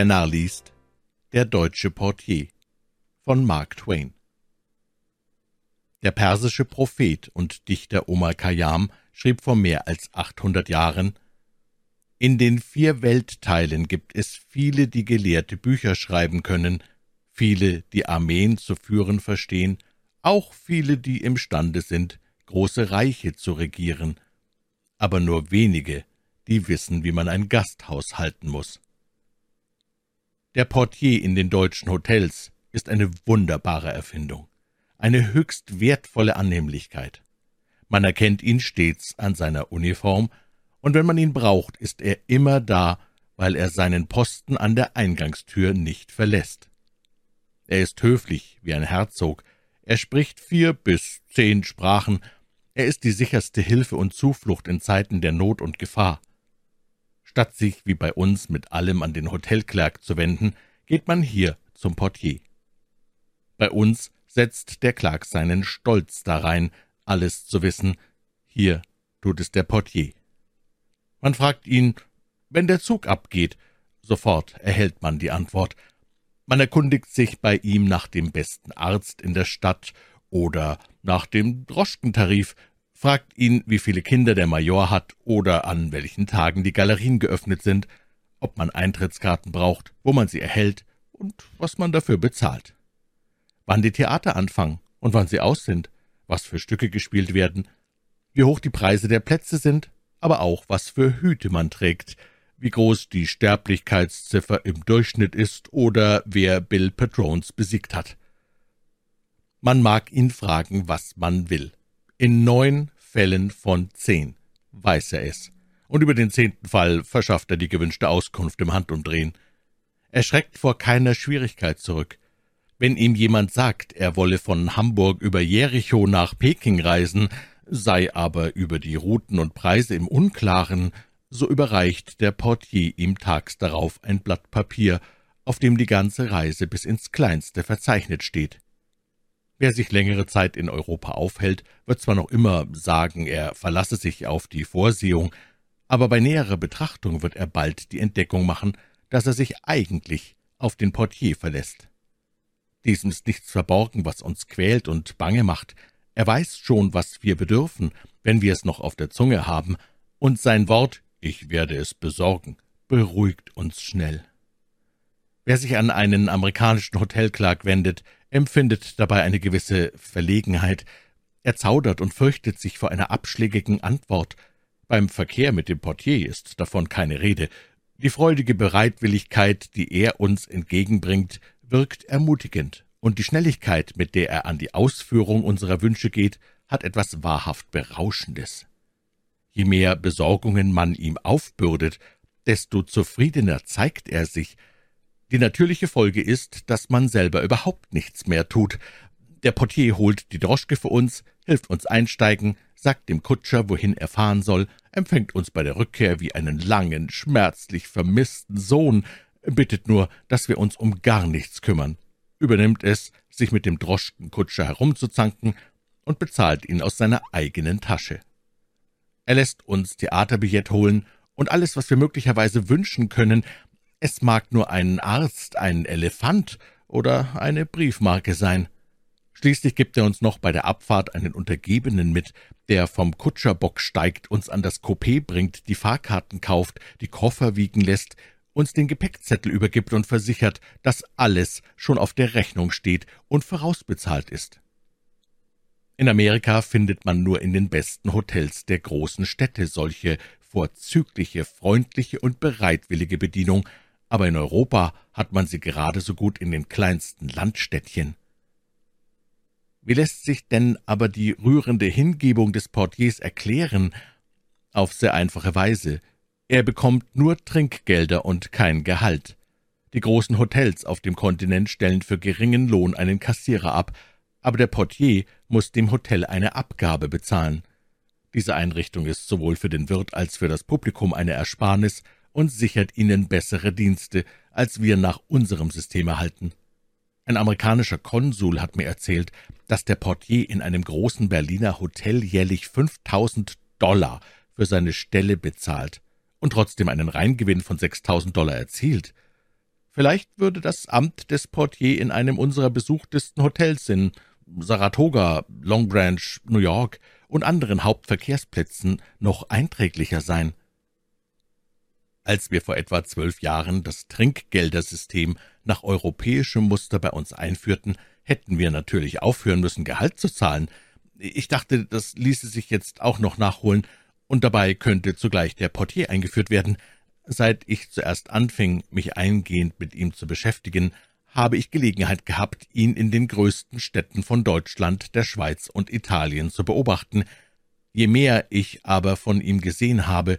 Der Narr liest Der deutsche Portier von Mark Twain Der persische Prophet und Dichter Omar Khayyam schrieb vor mehr als achthundert Jahren In den vier Weltteilen gibt es viele, die gelehrte Bücher schreiben können, viele, die Armeen zu führen verstehen, auch viele, die imstande sind, große Reiche zu regieren, aber nur wenige, die wissen, wie man ein Gasthaus halten muss. Der Portier in den deutschen Hotels ist eine wunderbare Erfindung, eine höchst wertvolle Annehmlichkeit. Man erkennt ihn stets an seiner Uniform, und wenn man ihn braucht, ist er immer da, weil er seinen Posten an der Eingangstür nicht verlässt. Er ist höflich wie ein Herzog, er spricht vier bis zehn Sprachen, er ist die sicherste Hilfe und Zuflucht in Zeiten der Not und Gefahr. Statt sich wie bei uns mit allem an den Hotelklerk zu wenden, geht man hier zum Portier. Bei uns setzt der Klerk seinen Stolz darein, alles zu wissen, hier tut es der Portier. Man fragt ihn, wenn der Zug abgeht, sofort erhält man die Antwort. Man erkundigt sich bei ihm nach dem besten Arzt in der Stadt oder nach dem Droschkentarif, fragt ihn, wie viele Kinder der Major hat oder an welchen Tagen die Galerien geöffnet sind, ob man Eintrittskarten braucht, wo man sie erhält und was man dafür bezahlt. Wann die Theater anfangen und wann sie aus sind, was für Stücke gespielt werden, wie hoch die Preise der Plätze sind, aber auch was für Hüte man trägt, wie groß die Sterblichkeitsziffer im Durchschnitt ist oder wer Bill Patrons besiegt hat. Man mag ihn fragen, was man will. In neun Fällen von zehn weiß er es, und über den zehnten Fall verschafft er die gewünschte Auskunft im Handumdrehen. Er schreckt vor keiner Schwierigkeit zurück. Wenn ihm jemand sagt, er wolle von Hamburg über Jericho nach Peking reisen, sei aber über die Routen und Preise im Unklaren, so überreicht der Portier ihm tags darauf ein Blatt Papier, auf dem die ganze Reise bis ins Kleinste verzeichnet steht. Wer sich längere Zeit in Europa aufhält, wird zwar noch immer sagen, er verlasse sich auf die Vorsehung, aber bei näherer Betrachtung wird er bald die Entdeckung machen, dass er sich eigentlich auf den Portier verlässt. Diesem ist nichts verborgen, was uns quält und bange macht. Er weiß schon, was wir bedürfen, wenn wir es noch auf der Zunge haben, und sein Wort, ich werde es besorgen, beruhigt uns schnell. Wer sich an einen amerikanischen Hotelklerk wendet, empfindet dabei eine gewisse Verlegenheit. Er zaudert und fürchtet sich vor einer abschlägigen Antwort. Beim Verkehr mit dem Portier ist davon keine Rede. Die freudige Bereitwilligkeit, die er uns entgegenbringt, wirkt ermutigend, und die Schnelligkeit, mit der er an die Ausführung unserer Wünsche geht, hat etwas wahrhaft Berauschendes. Je mehr Besorgungen man ihm aufbürdet, desto zufriedener zeigt er sich, die natürliche Folge ist, dass man selber überhaupt nichts mehr tut. Der Portier holt die Droschke für uns, hilft uns einsteigen, sagt dem Kutscher, wohin er fahren soll, empfängt uns bei der Rückkehr wie einen langen, schmerzlich vermissten Sohn, bittet nur, dass wir uns um gar nichts kümmern, übernimmt es, sich mit dem Droschkenkutscher herumzuzanken und bezahlt ihn aus seiner eigenen Tasche. Er lässt uns Theaterbillett holen und alles, was wir möglicherweise wünschen können, es mag nur ein Arzt, ein Elefant oder eine Briefmarke sein. Schließlich gibt er uns noch bei der Abfahrt einen Untergebenen mit, der vom Kutscherbock steigt, uns an das Coupé bringt, die Fahrkarten kauft, die Koffer wiegen lässt, uns den Gepäckzettel übergibt und versichert, dass alles schon auf der Rechnung steht und vorausbezahlt ist. In Amerika findet man nur in den besten Hotels der großen Städte solche vorzügliche, freundliche und bereitwillige Bedienung, aber in Europa hat man sie gerade so gut in den kleinsten Landstädtchen. Wie lässt sich denn aber die rührende Hingebung des Portiers erklären? Auf sehr einfache Weise. Er bekommt nur Trinkgelder und kein Gehalt. Die großen Hotels auf dem Kontinent stellen für geringen Lohn einen Kassierer ab, aber der Portier muss dem Hotel eine Abgabe bezahlen. Diese Einrichtung ist sowohl für den Wirt als für das Publikum eine Ersparnis, und sichert ihnen bessere Dienste, als wir nach unserem System erhalten. Ein amerikanischer Konsul hat mir erzählt, dass der Portier in einem großen Berliner Hotel jährlich 5000 Dollar für seine Stelle bezahlt und trotzdem einen Reingewinn von 6000 Dollar erzielt. Vielleicht würde das Amt des Portier in einem unserer besuchtesten Hotels in Saratoga, Long Branch, New York und anderen Hauptverkehrsplätzen noch einträglicher sein. Als wir vor etwa zwölf Jahren das Trinkgeldersystem nach europäischem Muster bei uns einführten, hätten wir natürlich aufhören müssen, Gehalt zu zahlen. Ich dachte, das ließe sich jetzt auch noch nachholen, und dabei könnte zugleich der Portier eingeführt werden. Seit ich zuerst anfing, mich eingehend mit ihm zu beschäftigen, habe ich Gelegenheit gehabt, ihn in den größten Städten von Deutschland, der Schweiz und Italien zu beobachten. Je mehr ich aber von ihm gesehen habe,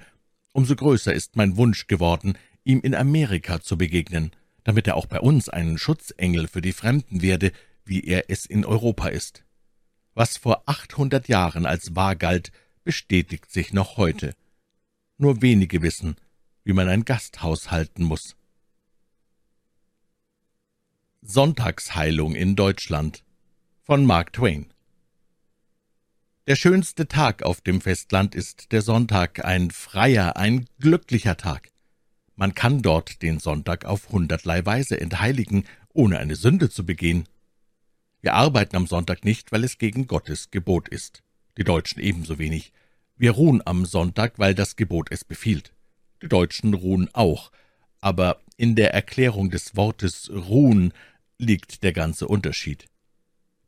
umso größer ist mein Wunsch geworden, ihm in Amerika zu begegnen, damit er auch bei uns ein Schutzengel für die Fremden werde, wie er es in Europa ist. Was vor achthundert Jahren als wahr galt, bestätigt sich noch heute. Nur wenige wissen, wie man ein Gasthaus halten muss. Sonntagsheilung in Deutschland von Mark Twain Der schönste Tag auf dem Festland ist der Sonntag, ein freier, ein glücklicher Tag. Man kann dort den Sonntag auf hundertlei Weise entheiligen, ohne eine Sünde zu begehen. Wir arbeiten am Sonntag nicht, weil es gegen Gottes Gebot ist. Die Deutschen ebenso wenig. Wir ruhen am Sonntag, weil das Gebot es befiehlt. Die Deutschen ruhen auch, aber in der Erklärung des Wortes ruhen liegt der ganze Unterschied.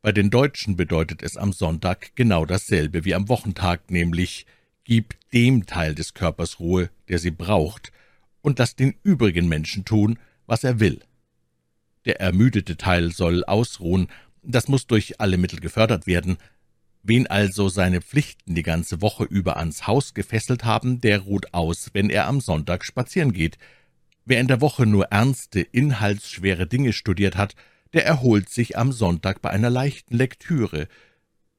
Bei den Deutschen bedeutet es am Sonntag genau dasselbe wie am Wochentag, nämlich gib dem Teil des Körpers Ruhe, der sie braucht, und lass den übrigen Menschen tun, was er will. Der ermüdete Teil soll ausruhen, das muss durch alle Mittel gefördert werden. Wen also seine Pflichten die ganze Woche über ans Haus gefesselt haben, der ruht aus, wenn er am Sonntag spazieren geht. Wer in der Woche nur ernste, inhaltsschwere Dinge studiert hat, der erholt sich am Sonntag bei einer leichten Lektüre.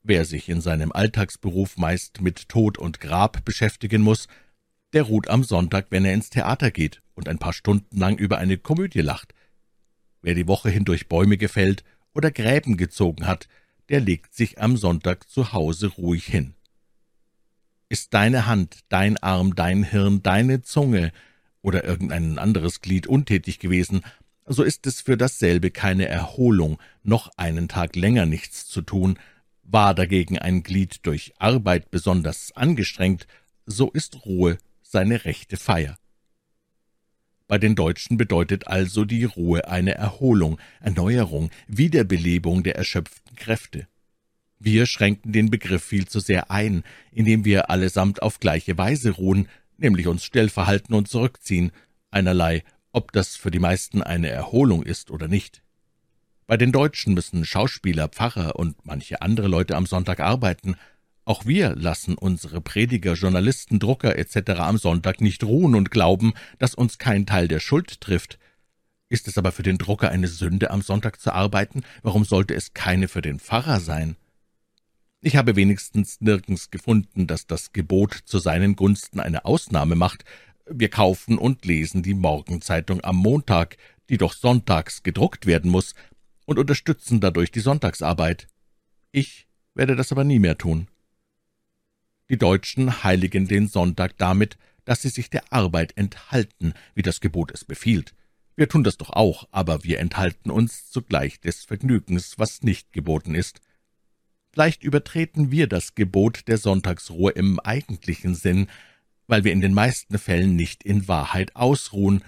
Wer sich in seinem Alltagsberuf meist mit Tod und Grab beschäftigen muss, der ruht am Sonntag, wenn er ins Theater geht und ein paar Stunden lang über eine Komödie lacht. Wer die Woche hindurch Bäume gefällt oder Gräben gezogen hat, der legt sich am Sonntag zu Hause ruhig hin. Ist deine Hand, dein Arm, dein Hirn, deine Zunge oder irgendein anderes Glied untätig gewesen, so ist es für dasselbe keine Erholung, noch einen Tag länger nichts zu tun, war dagegen ein Glied durch Arbeit besonders angestrengt, so ist Ruhe seine rechte Feier. Bei den Deutschen bedeutet also die Ruhe eine Erholung, Erneuerung, Wiederbelebung der erschöpften Kräfte. Wir schränken den Begriff viel zu sehr ein, indem wir allesamt auf gleiche Weise ruhen, nämlich uns still verhalten und zurückziehen, einerlei, ob das für die meisten eine Erholung ist oder nicht. Bei den Deutschen müssen Schauspieler, Pfarrer und manche andere Leute am Sonntag arbeiten, auch wir lassen unsere Prediger, Journalisten, Drucker etc. am Sonntag nicht ruhen und glauben, dass uns kein Teil der Schuld trifft. Ist es aber für den Drucker eine Sünde, am Sonntag zu arbeiten, warum sollte es keine für den Pfarrer sein? Ich habe wenigstens nirgends gefunden, dass das Gebot zu seinen Gunsten eine Ausnahme macht. Wir kaufen und lesen die Morgenzeitung am Montag, die doch sonntags gedruckt werden muss, und unterstützen dadurch die Sonntagsarbeit. Ich werde das aber nie mehr tun. Die Deutschen heiligen den Sonntag damit, dass sie sich der Arbeit enthalten, wie das Gebot es befiehlt. Wir tun das doch auch, aber wir enthalten uns zugleich des Vergnügens, was nicht geboten ist. Vielleicht übertreten wir das Gebot der Sonntagsruhe im eigentlichen Sinn, weil wir in den meisten Fällen nicht in Wahrheit ausruhen,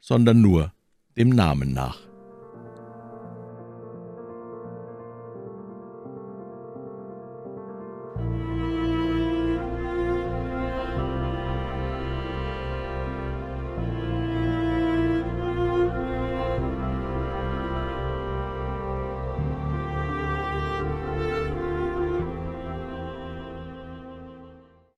sondern nur dem Namen nach.